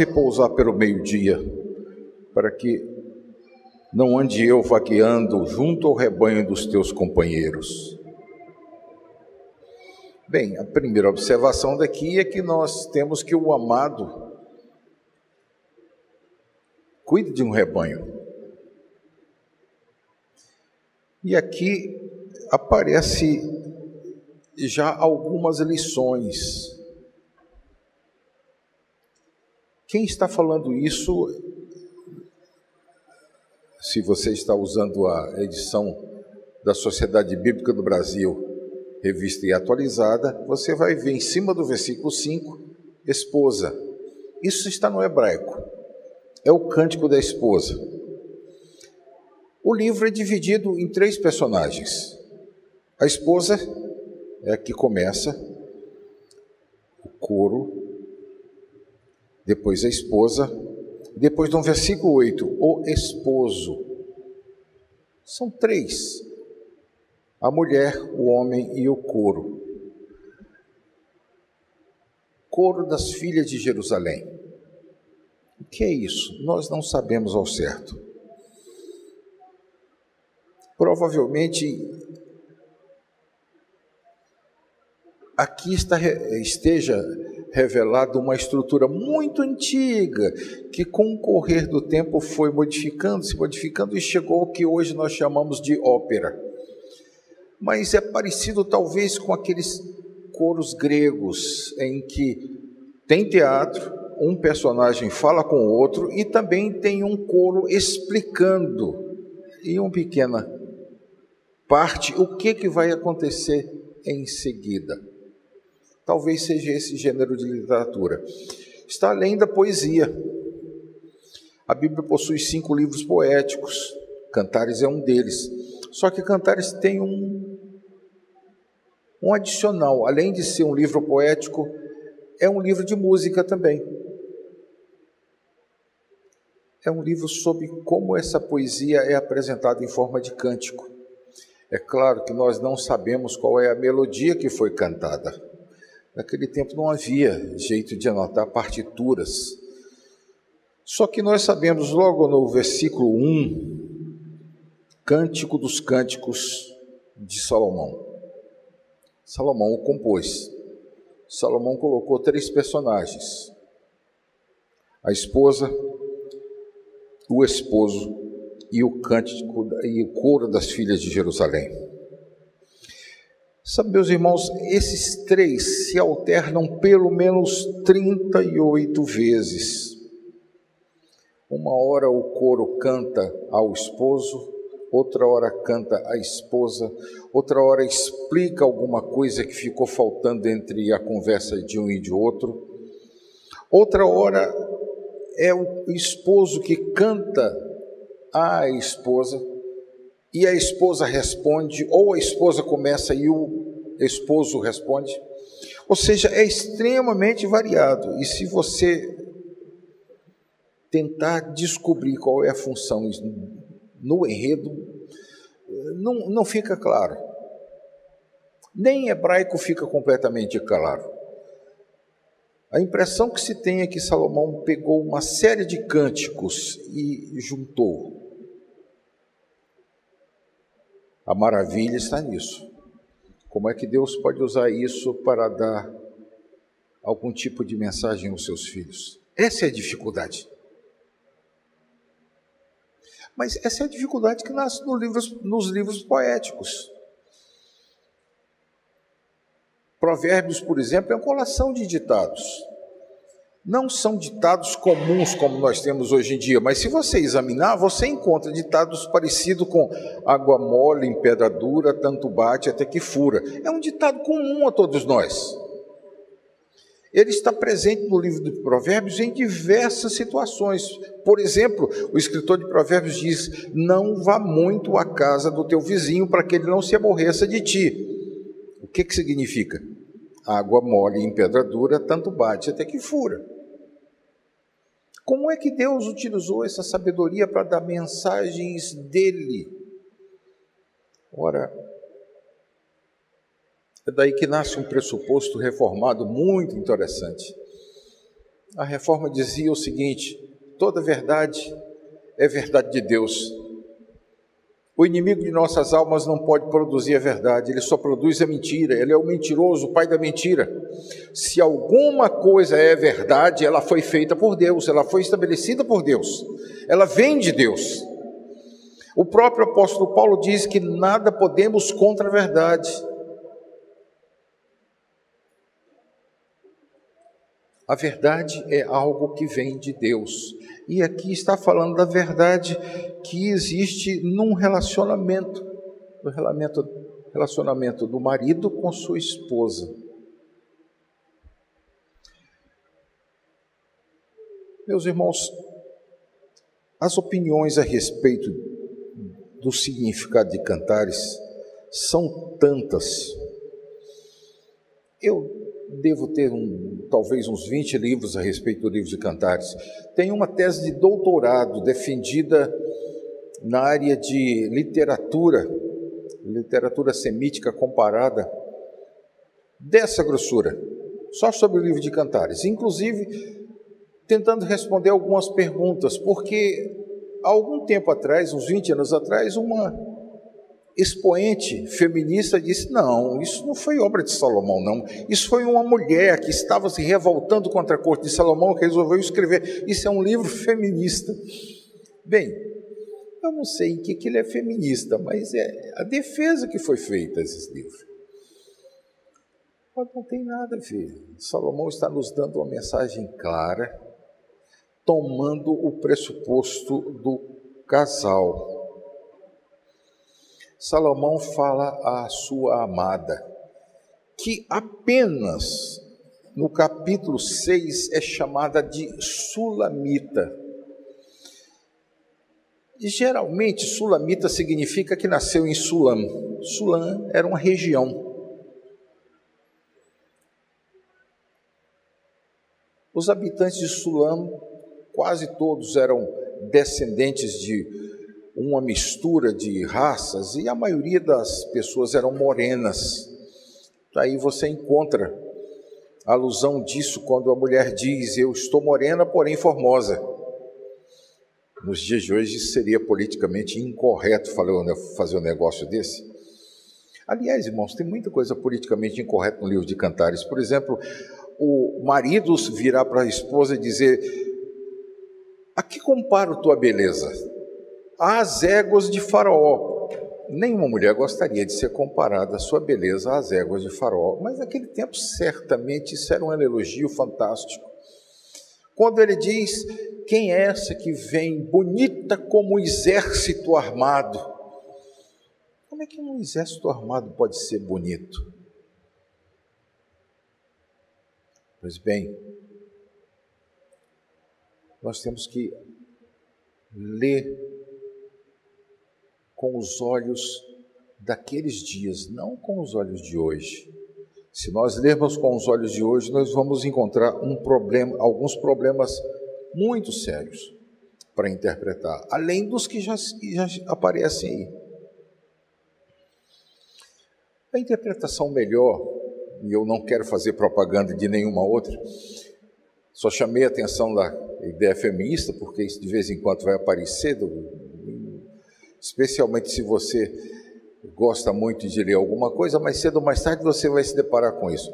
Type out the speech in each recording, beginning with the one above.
repousar pelo meio-dia, para que não ande eu vagueando junto ao rebanho dos teus companheiros. Bem, a primeira observação daqui é que nós temos que o amado cuide de um rebanho. E aqui aparece já algumas lições Quem está falando isso, se você está usando a edição da Sociedade Bíblica do Brasil, revista e atualizada, você vai ver em cima do versículo 5, esposa. Isso está no hebraico. É o cântico da esposa. O livro é dividido em três personagens. A esposa é a que começa, o coro, depois a esposa, depois no versículo 8, o esposo. São três: a mulher, o homem e o coro. Coro das filhas de Jerusalém. O que é isso? Nós não sabemos ao certo. Provavelmente aqui está, esteja revelado uma estrutura muito antiga, que com o correr do tempo foi modificando, se modificando e chegou ao que hoje nós chamamos de ópera. Mas é parecido talvez com aqueles coros gregos em que tem teatro, um personagem fala com o outro e também tem um coro explicando em uma pequena parte o que, que vai acontecer em seguida. Talvez seja esse gênero de literatura. Está além da poesia. A Bíblia possui cinco livros poéticos, Cantares é um deles. Só que Cantares tem um, um adicional, além de ser um livro poético, é um livro de música também. É um livro sobre como essa poesia é apresentada em forma de cântico. É claro que nós não sabemos qual é a melodia que foi cantada. Naquele tempo não havia jeito de anotar partituras. Só que nós sabemos logo no versículo 1, Cântico dos Cânticos de Salomão. Salomão o compôs. Salomão colocou três personagens: a esposa, o esposo e o cântico e o coro das filhas de Jerusalém. Sabe, meus irmãos, esses três se alternam pelo menos 38 vezes. Uma hora o coro canta ao esposo, outra hora canta a esposa, outra hora explica alguma coisa que ficou faltando entre a conversa de um e de outro. Outra hora é o esposo que canta à esposa e a esposa responde, ou a esposa começa e o esposo responde. Ou seja, é extremamente variado. E se você tentar descobrir qual é a função no enredo, não, não fica claro. Nem em hebraico fica completamente claro. A impressão que se tem é que Salomão pegou uma série de cânticos e juntou. A maravilha está nisso. Como é que Deus pode usar isso para dar algum tipo de mensagem aos seus filhos? Essa é a dificuldade. Mas essa é a dificuldade que nasce nos livros, nos livros poéticos. Provérbios, por exemplo, é uma colação de ditados não são ditados comuns como nós temos hoje em dia, mas se você examinar, você encontra ditados parecidos com água mole em pedra dura, tanto bate até que fura. É um ditado comum a todos nós. Ele está presente no livro de Provérbios em diversas situações. Por exemplo, o escritor de Provérbios diz: Não vá muito à casa do teu vizinho para que ele não se aborreça de ti. O que, que significa? Água mole em pedra dura, tanto bate até que fura. Como é que Deus utilizou essa sabedoria para dar mensagens dele? Ora, é daí que nasce um pressuposto reformado muito interessante. A reforma dizia o seguinte: toda verdade é verdade de Deus. O inimigo de nossas almas não pode produzir a verdade, ele só produz a mentira, ele é o mentiroso, o pai da mentira. Se alguma coisa é verdade, ela foi feita por Deus, ela foi estabelecida por Deus, ela vem de Deus. O próprio apóstolo Paulo diz que nada podemos contra a verdade. A verdade é algo que vem de Deus. E aqui está falando da verdade que existe num relacionamento, no relacionamento, relacionamento do marido com sua esposa. Meus irmãos, as opiniões a respeito do significado de cantares são tantas. Eu devo ter um, talvez uns 20 livros a respeito do livro de Cantares. Tenho uma tese de doutorado defendida na área de literatura, literatura semítica comparada, dessa grossura, só sobre o livro de Cantares. Inclusive, tentando responder algumas perguntas, porque há algum tempo atrás, uns 20 anos atrás, uma expoente feminista disse: não, isso não foi obra de Salomão, não. Isso foi uma mulher que estava se revoltando contra a corte de Salomão que resolveu escrever. Isso é um livro feminista. Bem, eu não sei em que, que ele é feminista, mas é a defesa que foi feita esses livros. Mas não tem nada a ver. Salomão está nos dando uma mensagem clara, tomando o pressuposto do casal Salomão fala à sua amada, que apenas no capítulo 6 é chamada de Sulamita. E geralmente, Sulamita significa que nasceu em Sulam. Sulam era uma região. Os habitantes de Sulam, quase todos eram descendentes de uma mistura de raças e a maioria das pessoas eram morenas. Aí você encontra a alusão disso quando a mulher diz: Eu estou morena, porém formosa. Nos dias de hoje seria politicamente incorreto fazer um negócio desse. Aliás, irmãos, tem muita coisa politicamente incorreta no livro de Cantares. Por exemplo, o marido virar para a esposa e dizer: A que comparo tua beleza? Às éguas de Faraó. Nenhuma mulher gostaria de ser comparada a sua beleza às éguas de Faraó, mas naquele tempo certamente isso era um elogio fantástico. Quando ele diz: Quem é essa que vem bonita como um exército armado? Como é que um exército armado pode ser bonito? Pois bem, nós temos que ler com os olhos daqueles dias, não com os olhos de hoje. Se nós lermos com os olhos de hoje, nós vamos encontrar um problema, alguns problemas muito sérios para interpretar, além dos que já, já aparecem aí. A interpretação melhor, e eu não quero fazer propaganda de nenhuma outra, só chamei a atenção da ideia feminista, porque isso de vez em quando vai aparecer do, especialmente se você gosta muito de ler alguma coisa, mais cedo ou mais tarde você vai se deparar com isso.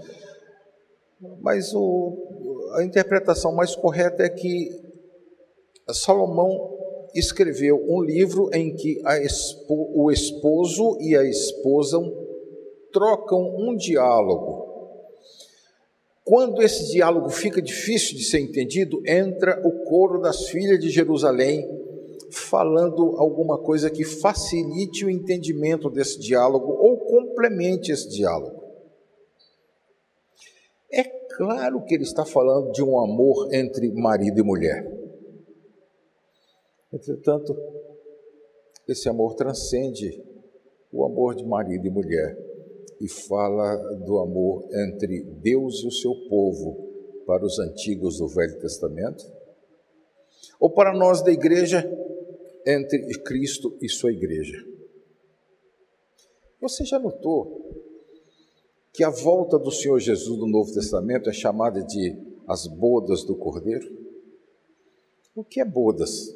Mas o, a interpretação mais correta é que Salomão escreveu um livro em que espo, o esposo e a esposa trocam um diálogo. Quando esse diálogo fica difícil de ser entendido, entra o coro das filhas de Jerusalém falando alguma coisa que facilite o entendimento desse diálogo ou complemente esse diálogo. É claro que ele está falando de um amor entre marido e mulher. Entretanto, esse amor transcende o amor de marido e mulher e fala do amor entre Deus e o seu povo para os antigos do Velho Testamento, ou para nós da igreja entre Cristo e sua igreja. Você já notou que a volta do Senhor Jesus no Novo Testamento é chamada de as bodas do cordeiro? O que é bodas?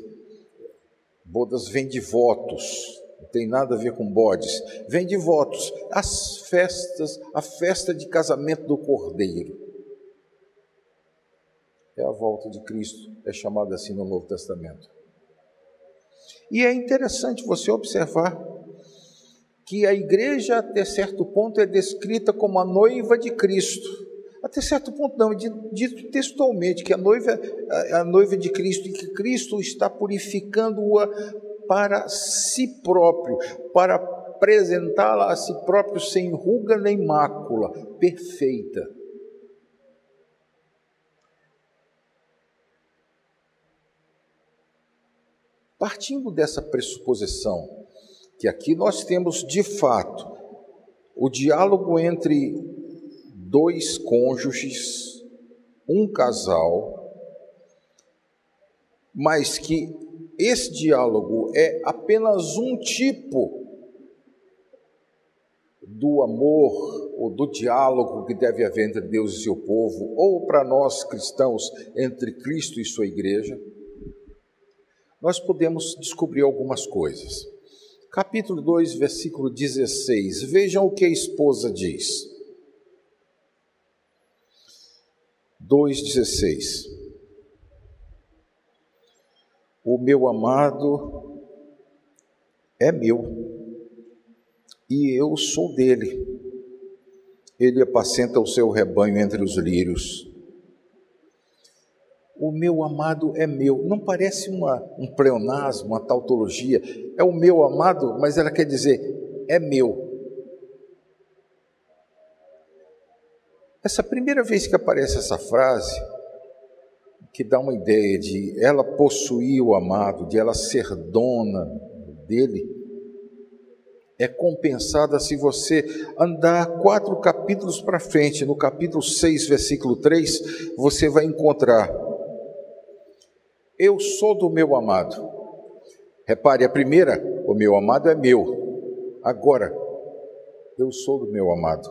Bodas vem de votos, não tem nada a ver com bodes, vem de votos, as festas, a festa de casamento do cordeiro. É a volta de Cristo, é chamada assim no Novo Testamento. E é interessante você observar que a igreja, até certo ponto, é descrita como a noiva de Cristo. Até certo ponto, não, dito textualmente, que a noiva é a noiva de Cristo e que Cristo está purificando-a para si próprio, para apresentá-la a si próprio sem ruga nem mácula, perfeita. Partindo dessa pressuposição, que aqui nós temos de fato o diálogo entre dois cônjuges, um casal, mas que esse diálogo é apenas um tipo do amor ou do diálogo que deve haver entre Deus e seu povo, ou para nós cristãos, entre Cristo e sua igreja nós podemos descobrir algumas coisas. Capítulo 2, versículo 16. Vejam o que a esposa diz. 2,16. O meu amado é meu, e eu sou dele. Ele apacenta o seu rebanho entre os lírios o meu amado é meu. Não parece uma, um pleonasmo, uma tautologia. É o meu amado, mas ela quer dizer, é meu. Essa primeira vez que aparece essa frase, que dá uma ideia de ela possuir o amado, de ela ser dona dele, é compensada se você andar quatro capítulos para frente. No capítulo 6, versículo 3, você vai encontrar eu sou do meu amado. Repare, a primeira, o meu amado é meu. Agora, eu sou do meu amado.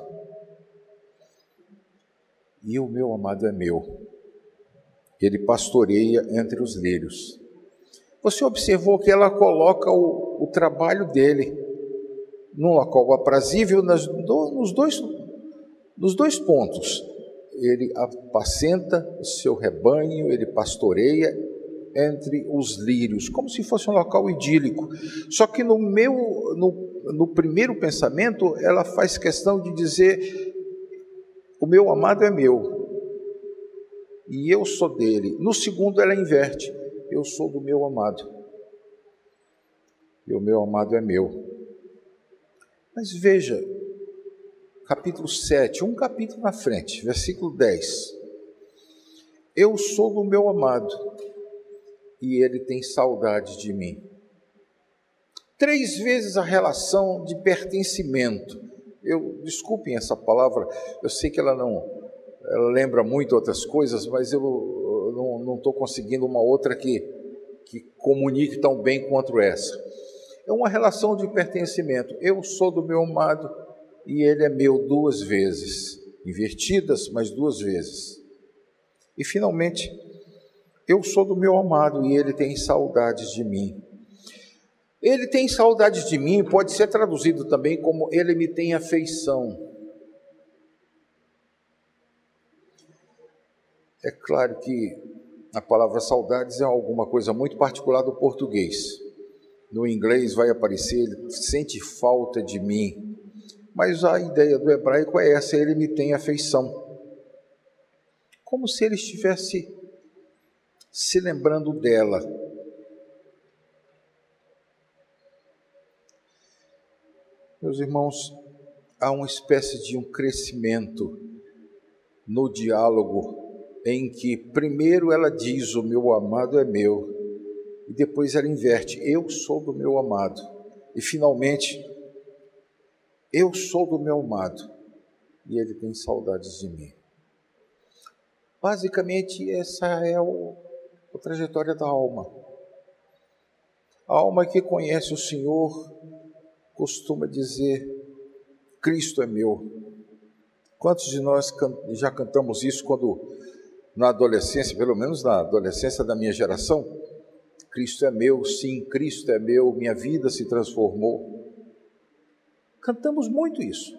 E o meu amado é meu. Ele pastoreia entre os lírios. Você observou que ela coloca o, o trabalho dele num local aprazível nas, nos, dois, nos dois pontos. Ele apacenta o seu rebanho, ele pastoreia entre os lírios, como se fosse um local idílico. Só que no meu, no, no primeiro pensamento, ela faz questão de dizer: o meu amado é meu e eu sou dele. No segundo, ela inverte: eu sou do meu amado e o meu amado é meu. Mas veja, capítulo 7, um capítulo na frente, versículo 10. Eu sou do meu amado e ele tem saudade de mim. Três vezes a relação de pertencimento. Eu desculpem essa palavra, eu sei que ela não ela lembra muito outras coisas, mas eu, eu não estou conseguindo uma outra que, que comunique tão bem quanto essa. É uma relação de pertencimento. Eu sou do meu amado e ele é meu duas vezes, invertidas, mas duas vezes. E finalmente, eu sou do meu amado e ele tem saudades de mim. Ele tem saudades de mim, pode ser traduzido também como ele me tem afeição. É claro que a palavra saudades é alguma coisa muito particular do português. No inglês vai aparecer, ele sente falta de mim. Mas a ideia do hebraico é essa: ele me tem afeição. Como se ele estivesse se lembrando dela. Meus irmãos, há uma espécie de um crescimento no diálogo em que primeiro ela diz: O meu amado é meu, e depois ela inverte: Eu sou do meu amado, e finalmente, Eu sou do meu amado, e ele tem saudades de mim. Basicamente, essa é o, a trajetória da alma. A alma que conhece o Senhor costuma dizer: Cristo é meu. Quantos de nós já cantamos isso quando na adolescência, pelo menos na adolescência da minha geração, Cristo é meu, sim, Cristo é meu, minha vida se transformou. Cantamos muito isso.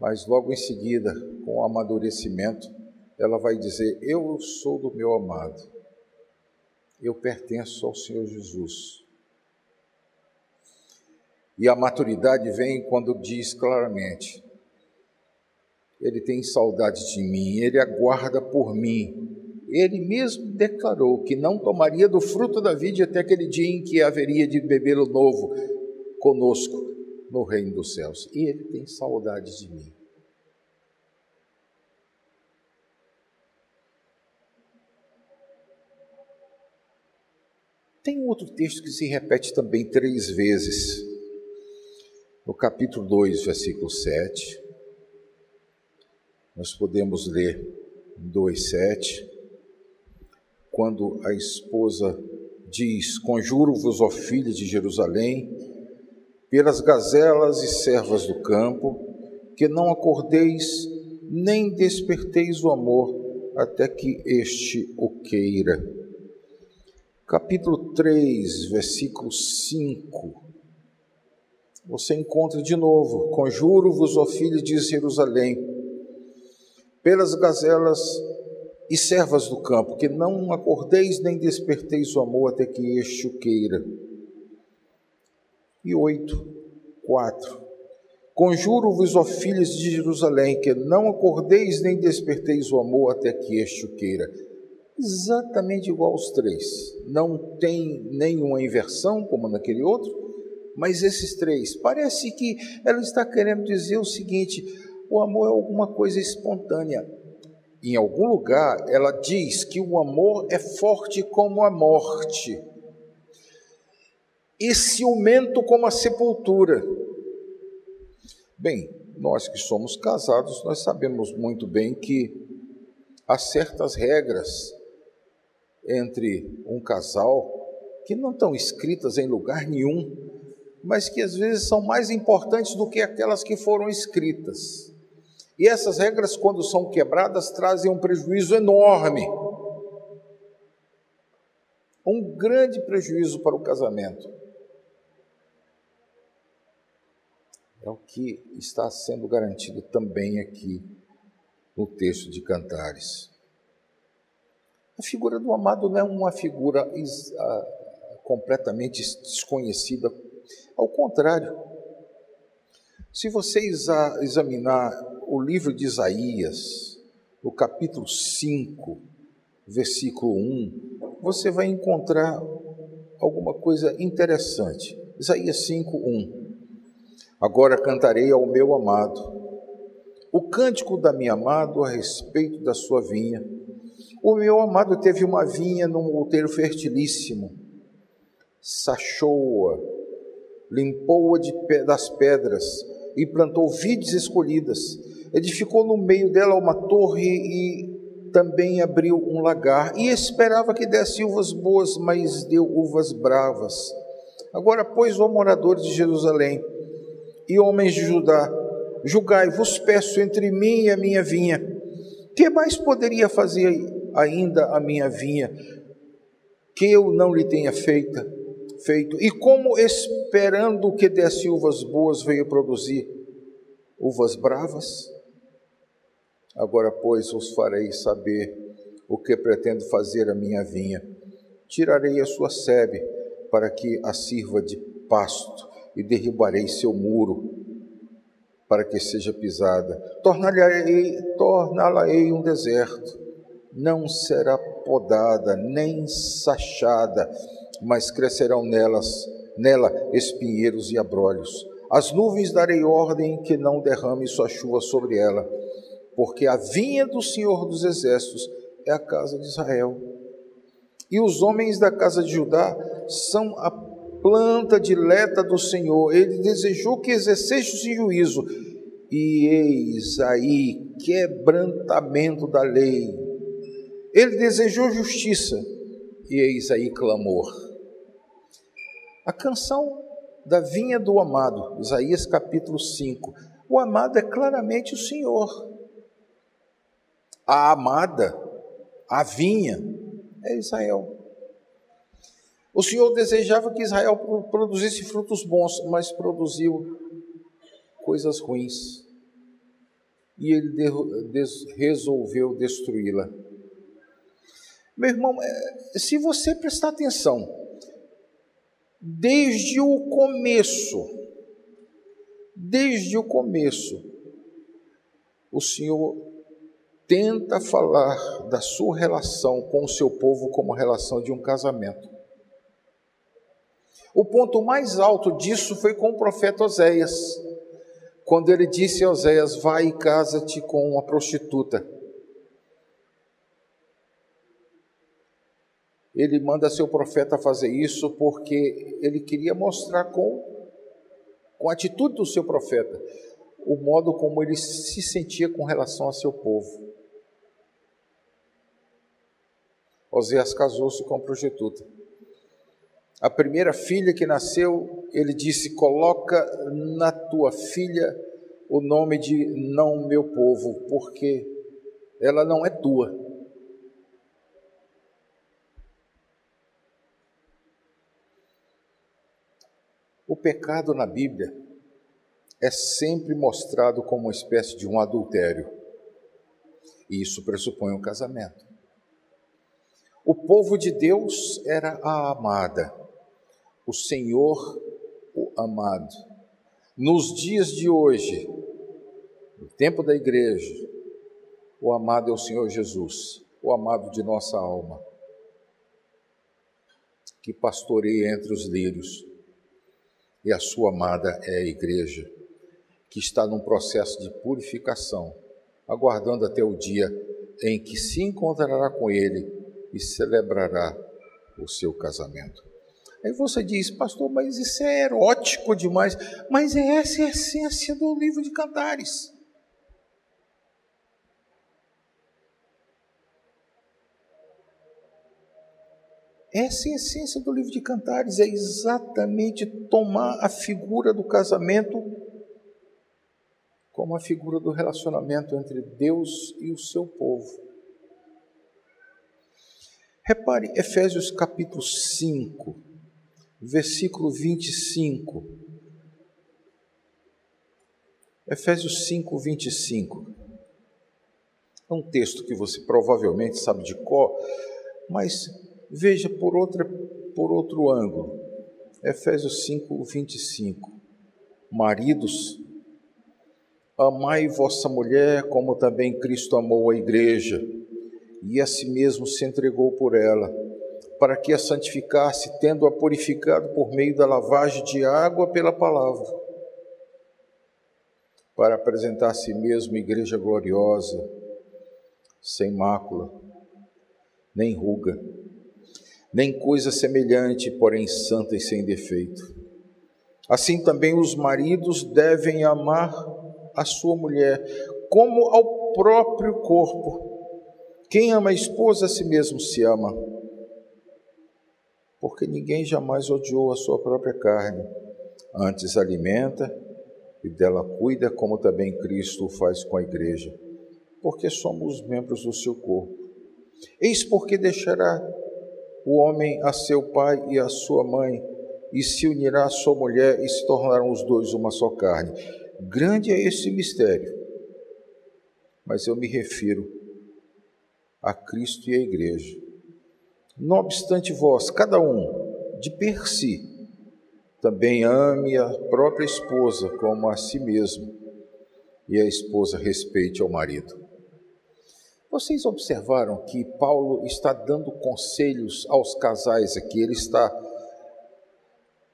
Mas logo em seguida, com o amadurecimento, ela vai dizer: Eu sou do meu amado, eu pertenço ao Senhor Jesus. E a maturidade vem quando diz claramente: Ele tem saudade de mim, Ele aguarda por mim. Ele mesmo declarou que não tomaria do fruto da vida até aquele dia em que haveria de bebê-lo novo conosco no reino dos céus. E Ele tem saudade de mim. Tem outro texto que se repete também três vezes. No capítulo 2, versículo 7, nós podemos ler 2,7, quando a esposa diz: Conjuro-vos, ó filhos de Jerusalém, pelas gazelas e servas do campo, que não acordeis nem desperteis o amor até que este o queira. Capítulo 3, versículo 5 você encontra de novo: Conjuro-vos, ó filhos de Jerusalém, pelas gazelas e servas do campo, que não acordeis nem desperteis o amor até que este o queira. E oito, quatro. Conjuro-vos, ó filhos de Jerusalém, que não acordeis nem desperteis o amor até que este o queira. Exatamente igual aos três. Não tem nenhuma inversão, como naquele outro, mas esses três, parece que ela está querendo dizer o seguinte: o amor é alguma coisa espontânea. Em algum lugar, ela diz que o amor é forte como a morte e ciumento como a sepultura. Bem, nós que somos casados, nós sabemos muito bem que há certas regras entre um casal que não estão escritas em lugar nenhum, mas que às vezes são mais importantes do que aquelas que foram escritas. E essas regras, quando são quebradas, trazem um prejuízo enorme. Um grande prejuízo para o casamento. É o que está sendo garantido também aqui no texto de Cantares. A figura do amado não é uma figura uh, completamente desconhecida ao contrário, se você examinar o livro de Isaías, no capítulo 5, versículo 1, você vai encontrar alguma coisa interessante. Isaías 5, 1. Agora cantarei ao meu amado o cântico da minha amado a respeito da sua vinha. O meu amado teve uma vinha num outeiro fertilíssimo, sachou-a limpou-a das pedras e plantou vides escolhidas. Edificou no meio dela uma torre e também abriu um lagar e esperava que desse uvas boas, mas deu uvas bravas. Agora, pois, ó moradores de Jerusalém e homens de Judá, julgai-vos peço entre mim e a minha vinha. Que mais poderia fazer ainda a minha vinha que eu não lhe tenha feita? feito. E como esperando que desse uvas boas veio produzir uvas bravas? Agora, pois, os farei saber o que pretendo fazer a minha vinha. Tirarei a sua sebe para que a sirva de pasto e derribarei seu muro para que seja pisada. Torná-la-ei torná um deserto. Não será podada nem sachada mas crescerão nelas, nela espinheiros e abrolhos. As nuvens darei ordem que não derrame sua chuva sobre ela, porque a vinha do Senhor dos Exércitos é a casa de Israel. E os homens da casa de Judá são a planta dileta do Senhor. Ele desejou que exercesse juízo. E eis aí quebrantamento da lei. Ele desejou justiça. E eis aí clamor. A canção da vinha do amado, Isaías capítulo 5. O amado é claramente o Senhor. a amada, a vinha, é Israel. O Senhor desejava que Israel produzisse frutos bons, mas produziu coisas ruins. E ele resolveu destruí-la. Meu irmão, é, se você prestar atenção, desde o começo, desde o começo, o Senhor tenta falar da sua relação com o seu povo como a relação de um casamento. O ponto mais alto disso foi com o profeta Oséias, quando ele disse a Oséias: Vai e casa-te com uma prostituta. Ele manda seu profeta fazer isso porque ele queria mostrar com, com a atitude do seu profeta o modo como ele se sentia com relação a seu povo. Oséias casou-se com a prostituta. A primeira filha que nasceu, ele disse: Coloca na tua filha o nome de não meu povo, porque ela não é tua. O pecado na Bíblia é sempre mostrado como uma espécie de um adultério. E isso pressupõe um casamento. O povo de Deus era a amada o Senhor o amado. Nos dias de hoje, no tempo da igreja, o amado é o Senhor Jesus, o amado de nossa alma, que pastoreia entre os lírios, e a sua amada é a igreja, que está num processo de purificação, aguardando até o dia em que se encontrará com Ele e celebrará o seu casamento. Aí você diz, pastor, mas isso é erótico demais. Mas é essa é a essência do livro de Cantares. Essa é a essência do livro de Cantares, é exatamente tomar a figura do casamento como a figura do relacionamento entre Deus e o seu povo. Repare Efésios capítulo 5 versículo 25. Efésios 5, 25. É um texto que você provavelmente sabe de cor, mas veja por, outra, por outro ângulo. Efésios 5, 25. Maridos, amai vossa mulher como também Cristo amou a igreja e a si mesmo se entregou por ela para que a santificasse, tendo-a purificado por meio da lavagem de água pela palavra, para apresentar a si mesmo igreja gloriosa, sem mácula, nem ruga, nem coisa semelhante, porém santa e sem defeito. Assim também os maridos devem amar a sua mulher como ao próprio corpo. Quem ama a esposa a si mesmo se ama porque ninguém jamais odiou a sua própria carne, antes alimenta e dela cuida, como também Cristo o faz com a igreja, porque somos membros do seu corpo. Eis porque deixará o homem a seu pai e a sua mãe, e se unirá à sua mulher, e se tornarão os dois uma só carne. Grande é esse mistério, mas eu me refiro a Cristo e à igreja. Não obstante vós, cada um, de per si, também ame a própria esposa como a si mesmo, e a esposa respeite ao marido. Vocês observaram que Paulo está dando conselhos aos casais aqui, ele está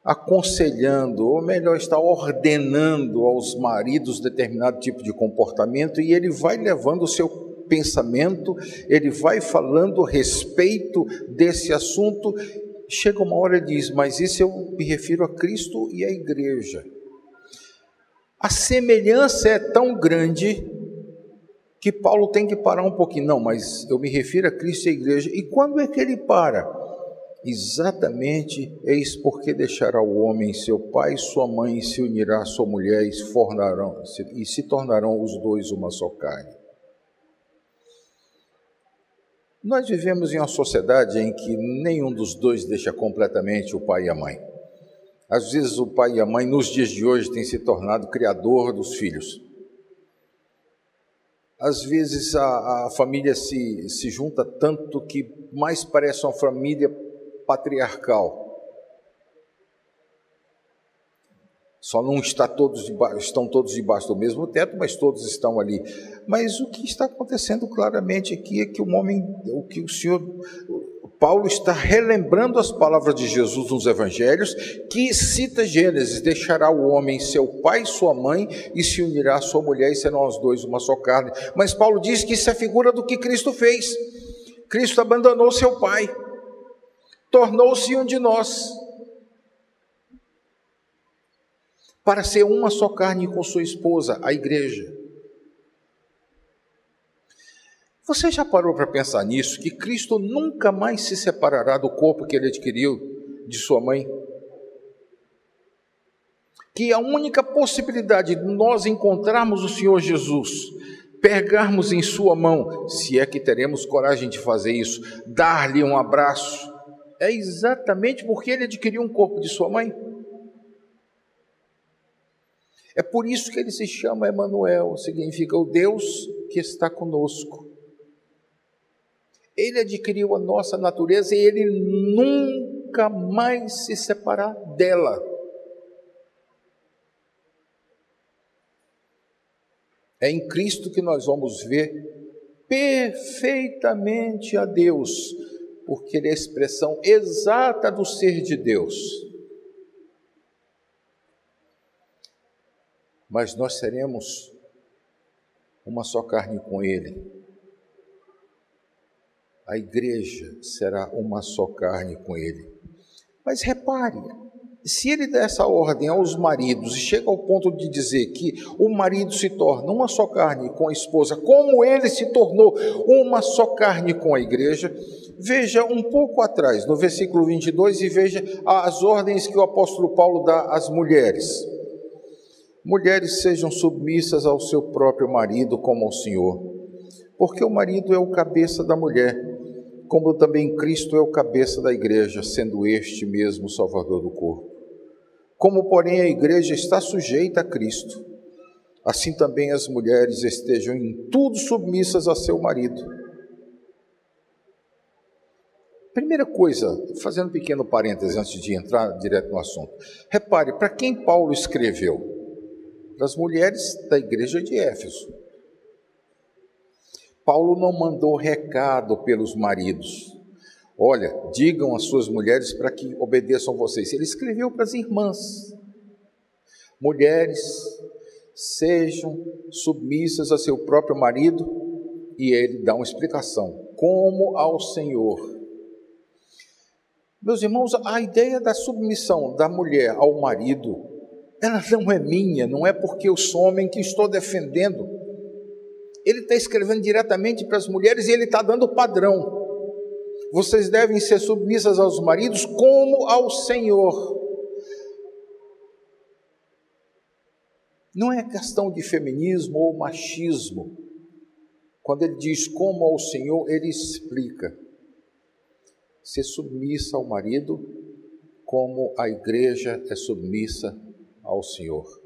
aconselhando, ou melhor, está ordenando aos maridos determinado tipo de comportamento e ele vai levando o seu pensamento, ele vai falando a respeito desse assunto. Chega uma hora e diz: Mas isso eu me refiro a Cristo e à igreja. A semelhança é tão grande que Paulo tem que parar um pouquinho. Não, mas eu me refiro a Cristo e à igreja. E quando é que ele para? Exatamente, eis porque deixará o homem seu pai e sua mãe e se unirá à sua mulher e se, fornarão, e se tornarão os dois uma só carne. Nós vivemos em uma sociedade em que nenhum dos dois deixa completamente o pai e a mãe. Às vezes o pai e a mãe, nos dias de hoje, têm se tornado criador dos filhos. Às vezes a, a família se, se junta tanto que mais parece uma família patriarcal. Só não está todos debaixo, estão todos debaixo do mesmo teto, mas todos estão ali. Mas o que está acontecendo claramente aqui é que o homem, o que o Senhor Paulo está relembrando as palavras de Jesus nos evangelhos, que cita Gênesis: deixará o homem seu pai e sua mãe e se unirá à sua mulher e serão os dois uma só carne. Mas Paulo diz que isso é figura do que Cristo fez. Cristo abandonou seu pai, tornou-se um de nós para ser uma só carne com sua esposa, a igreja. Você já parou para pensar nisso? Que Cristo nunca mais se separará do corpo que ele adquiriu de sua mãe? Que a única possibilidade de nós encontrarmos o Senhor Jesus, pegarmos em sua mão, se é que teremos coragem de fazer isso, dar-lhe um abraço, é exatamente porque ele adquiriu um corpo de sua mãe. É por isso que ele se chama Emanuel, significa o Deus que está conosco. Ele adquiriu a nossa natureza e ele nunca mais se separar dela. É em Cristo que nós vamos ver perfeitamente a Deus, porque Ele é a expressão exata do ser de Deus. Mas nós seremos uma só carne com Ele a igreja será uma só carne com ele. Mas repare, se ele dá essa ordem aos maridos e chega ao ponto de dizer que o marido se torna uma só carne com a esposa, como ele se tornou uma só carne com a igreja, veja um pouco atrás, no versículo 22, e veja as ordens que o apóstolo Paulo dá às mulheres. Mulheres sejam submissas ao seu próprio marido como ao Senhor, porque o marido é o cabeça da mulher como também Cristo é o cabeça da igreja, sendo este mesmo o Salvador do corpo. Como, porém, a igreja está sujeita a Cristo, assim também as mulheres estejam em tudo submissas a seu marido. Primeira coisa, fazendo um pequeno parêntese antes de entrar direto no assunto. Repare, para quem Paulo escreveu? Para as mulheres da igreja de Éfeso. Paulo não mandou recado pelos maridos. Olha, digam às suas mulheres para que obedeçam vocês. Ele escreveu para as irmãs. Mulheres, sejam submissas a seu próprio marido, e ele dá uma explicação, como ao Senhor. Meus irmãos, a ideia da submissão da mulher ao marido, ela não é minha, não é porque eu sou homem que estou defendendo ele está escrevendo diretamente para as mulheres e ele está dando padrão. Vocês devem ser submissas aos maridos como ao Senhor. Não é questão de feminismo ou machismo. Quando ele diz como ao Senhor, ele explica. Ser submissa ao marido como a igreja é submissa ao Senhor.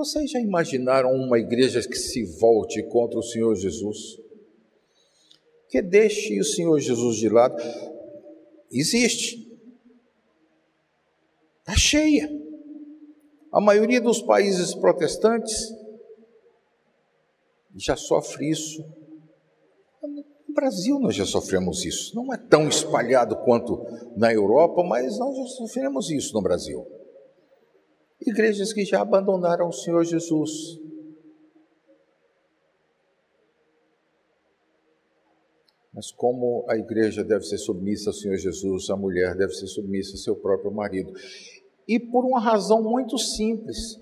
Vocês já imaginaram uma igreja que se volte contra o Senhor Jesus? Que deixe o Senhor Jesus de lado? Existe. Está cheia. A maioria dos países protestantes já sofre isso. No Brasil nós já sofremos isso. Não é tão espalhado quanto na Europa, mas nós já sofremos isso no Brasil. Igrejas que já abandonaram o Senhor Jesus. Mas como a igreja deve ser submissa ao Senhor Jesus, a mulher deve ser submissa ao seu próprio marido. E por uma razão muito simples.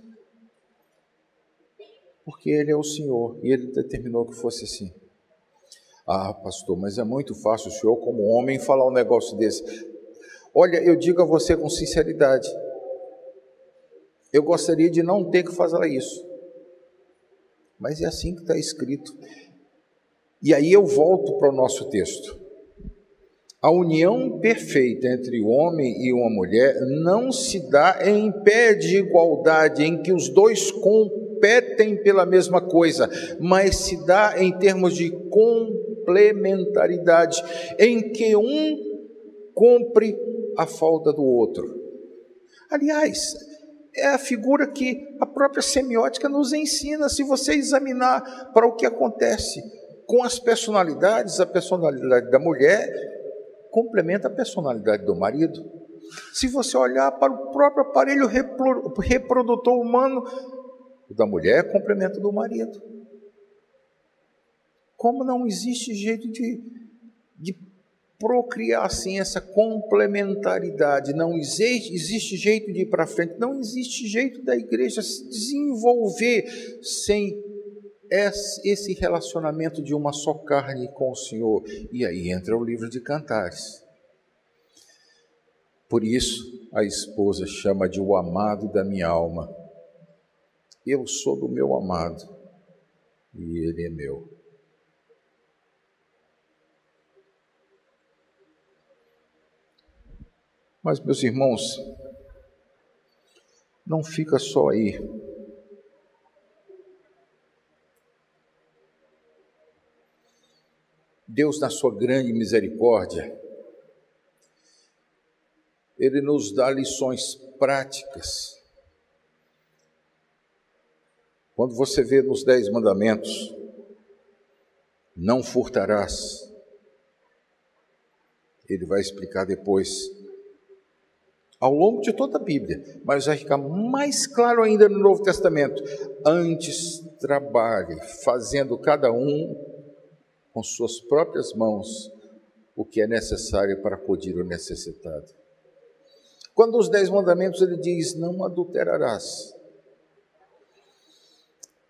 Porque Ele é o Senhor e Ele determinou que fosse assim. Ah, pastor, mas é muito fácil o senhor, como homem, falar um negócio desse. Olha, eu digo a você com sinceridade: eu gostaria de não ter que fazer isso. Mas é assim que está escrito. E aí eu volto para o nosso texto. A união perfeita entre o homem e uma mulher não se dá em pé de igualdade, em que os dois competem pela mesma coisa, mas se dá em termos de complementaridade, em que um cumpre a falta do outro. Aliás, é a figura que a própria semiótica nos ensina, se você examinar para o que acontece com as personalidades, a personalidade da mulher complementa a personalidade do marido. Se você olhar para o próprio aparelho reprodutor humano, o da mulher complementa do marido. Como não existe jeito de, de procriar assim essa complementaridade, não existe, existe jeito de ir para frente, não existe jeito da igreja se desenvolver sem esse relacionamento de uma só carne com o Senhor. E aí entra o livro de Cantares. Por isso a esposa chama de o amado da minha alma. Eu sou do meu amado e ele é meu. Mas, meus irmãos, não fica só aí. Deus, na sua grande misericórdia, Ele nos dá lições práticas. Quando você vê nos Dez Mandamentos, não furtarás, Ele vai explicar depois, ao longo de toda a Bíblia, mas vai ficar mais claro ainda no Novo Testamento. Antes trabalhe, fazendo cada um com suas próprias mãos o que é necessário para acudir o necessitado. Quando os dez mandamentos ele diz: Não adulterarás,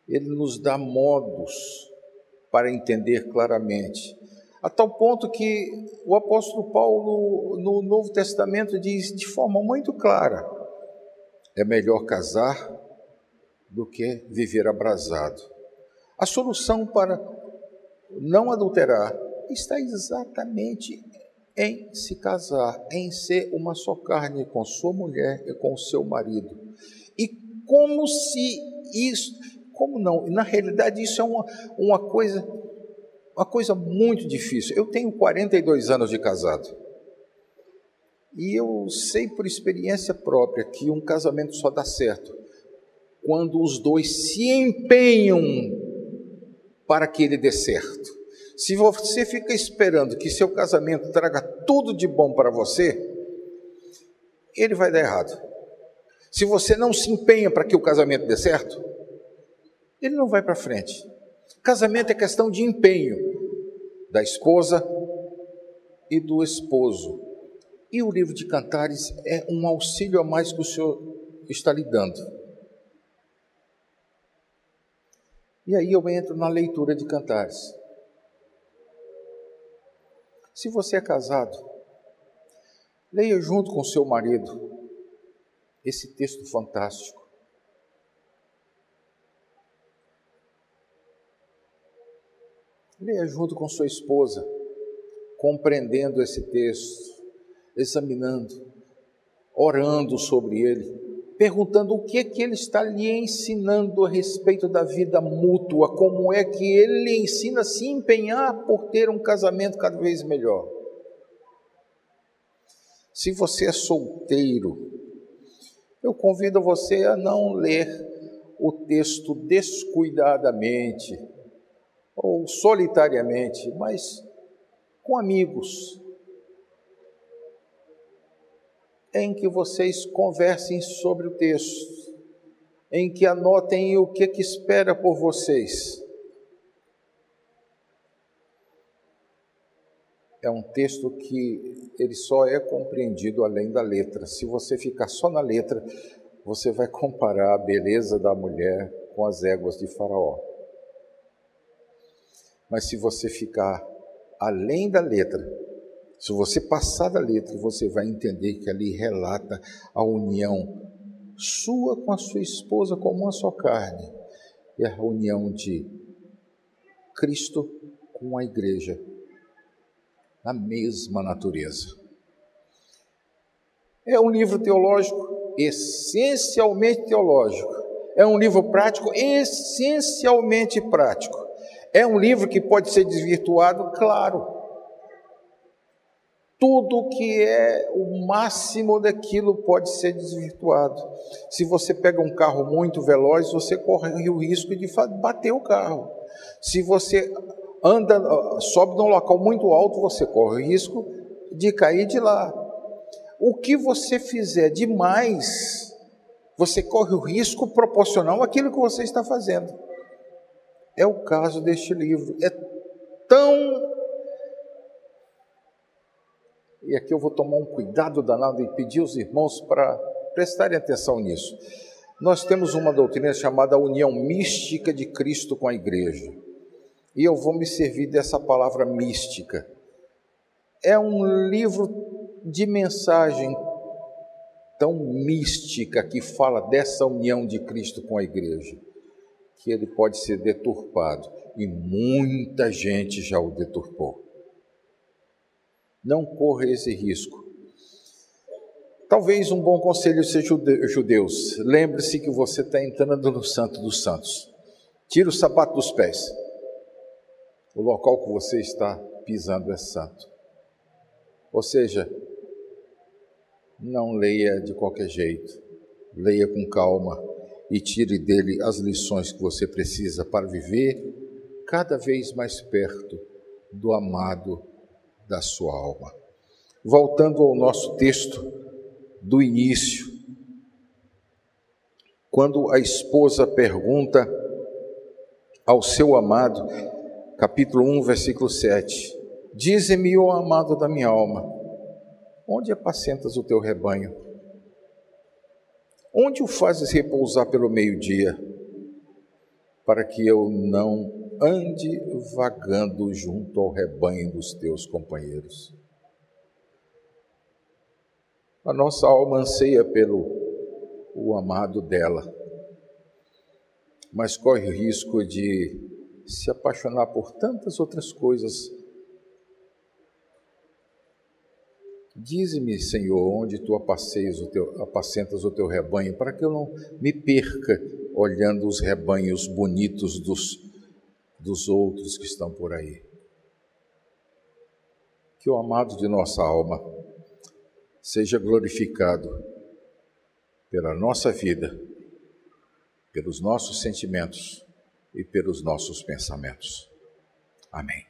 ele nos dá modos para entender claramente. A tal ponto que o apóstolo Paulo, no Novo Testamento, diz de forma muito clara: é melhor casar do que viver abrasado. A solução para não adulterar, está exatamente em se casar, em ser uma só carne com sua mulher e com seu marido. E como se isso, como não? Na realidade, isso é uma, uma coisa uma coisa muito difícil. Eu tenho 42 anos de casado. E eu sei por experiência própria que um casamento só dá certo quando os dois se empenham para que ele dê certo. Se você fica esperando que seu casamento traga tudo de bom para você, ele vai dar errado. Se você não se empenha para que o casamento dê certo, ele não vai para frente. Casamento é questão de empenho da esposa e do esposo. E o livro de Cantares é um auxílio a mais que o Senhor está lhe dando. E aí eu entro na leitura de Cantares. Se você é casado, leia junto com seu marido esse texto fantástico. Leia junto com sua esposa, compreendendo esse texto, examinando, orando sobre ele perguntando o que é que ele está lhe ensinando a respeito da vida mútua, como é que ele lhe ensina a se empenhar por ter um casamento cada vez melhor. Se você é solteiro, eu convido você a não ler o texto descuidadamente ou solitariamente, mas com amigos, em que vocês conversem sobre o texto, em que anotem o que, que espera por vocês. É um texto que ele só é compreendido além da letra. Se você ficar só na letra, você vai comparar a beleza da mulher com as éguas de Faraó. Mas se você ficar além da letra, se você passar da letra, você vai entender que ali relata a união sua com a sua esposa como uma só carne. E a união de Cristo com a igreja na mesma natureza. É um livro teológico, essencialmente teológico. É um livro prático, essencialmente prático. É um livro que pode ser desvirtuado, claro. Tudo que é o máximo daquilo pode ser desvirtuado. Se você pega um carro muito veloz, você corre o risco de bater o carro. Se você anda, sobe num local muito alto, você corre o risco de cair de lá. O que você fizer demais, você corre o risco proporcional àquilo que você está fazendo. É o caso deste livro. É tão e aqui eu vou tomar um cuidado danado e pedir aos irmãos para prestarem atenção nisso. Nós temos uma doutrina chamada União Mística de Cristo com a Igreja. E eu vou me servir dessa palavra mística. É um livro de mensagem tão mística que fala dessa união de Cristo com a igreja, que ele pode ser deturpado. E muita gente já o deturpou. Não corra esse risco. Talvez um bom conselho seja judeus. Lembre-se que você está entrando no Santo dos Santos. Tira o sapato dos pés. O local que você está pisando é santo. Ou seja, não leia de qualquer jeito. Leia com calma e tire dele as lições que você precisa para viver cada vez mais perto do amado da sua alma. Voltando ao nosso texto do início, quando a esposa pergunta ao seu amado, capítulo 1, versículo 7: Dize-me, ó amado da minha alma, onde apacentas o teu rebanho? Onde o fazes repousar pelo meio-dia, para que eu não ande vagando junto ao rebanho dos teus companheiros. A nossa alma anseia pelo o amado dela, mas corre o risco de se apaixonar por tantas outras coisas. Dize-me, Senhor, onde tu o teu, apacentas o teu rebanho, para que eu não me perca olhando os rebanhos bonitos dos dos outros que estão por aí. Que o amado de nossa alma seja glorificado pela nossa vida, pelos nossos sentimentos e pelos nossos pensamentos. Amém.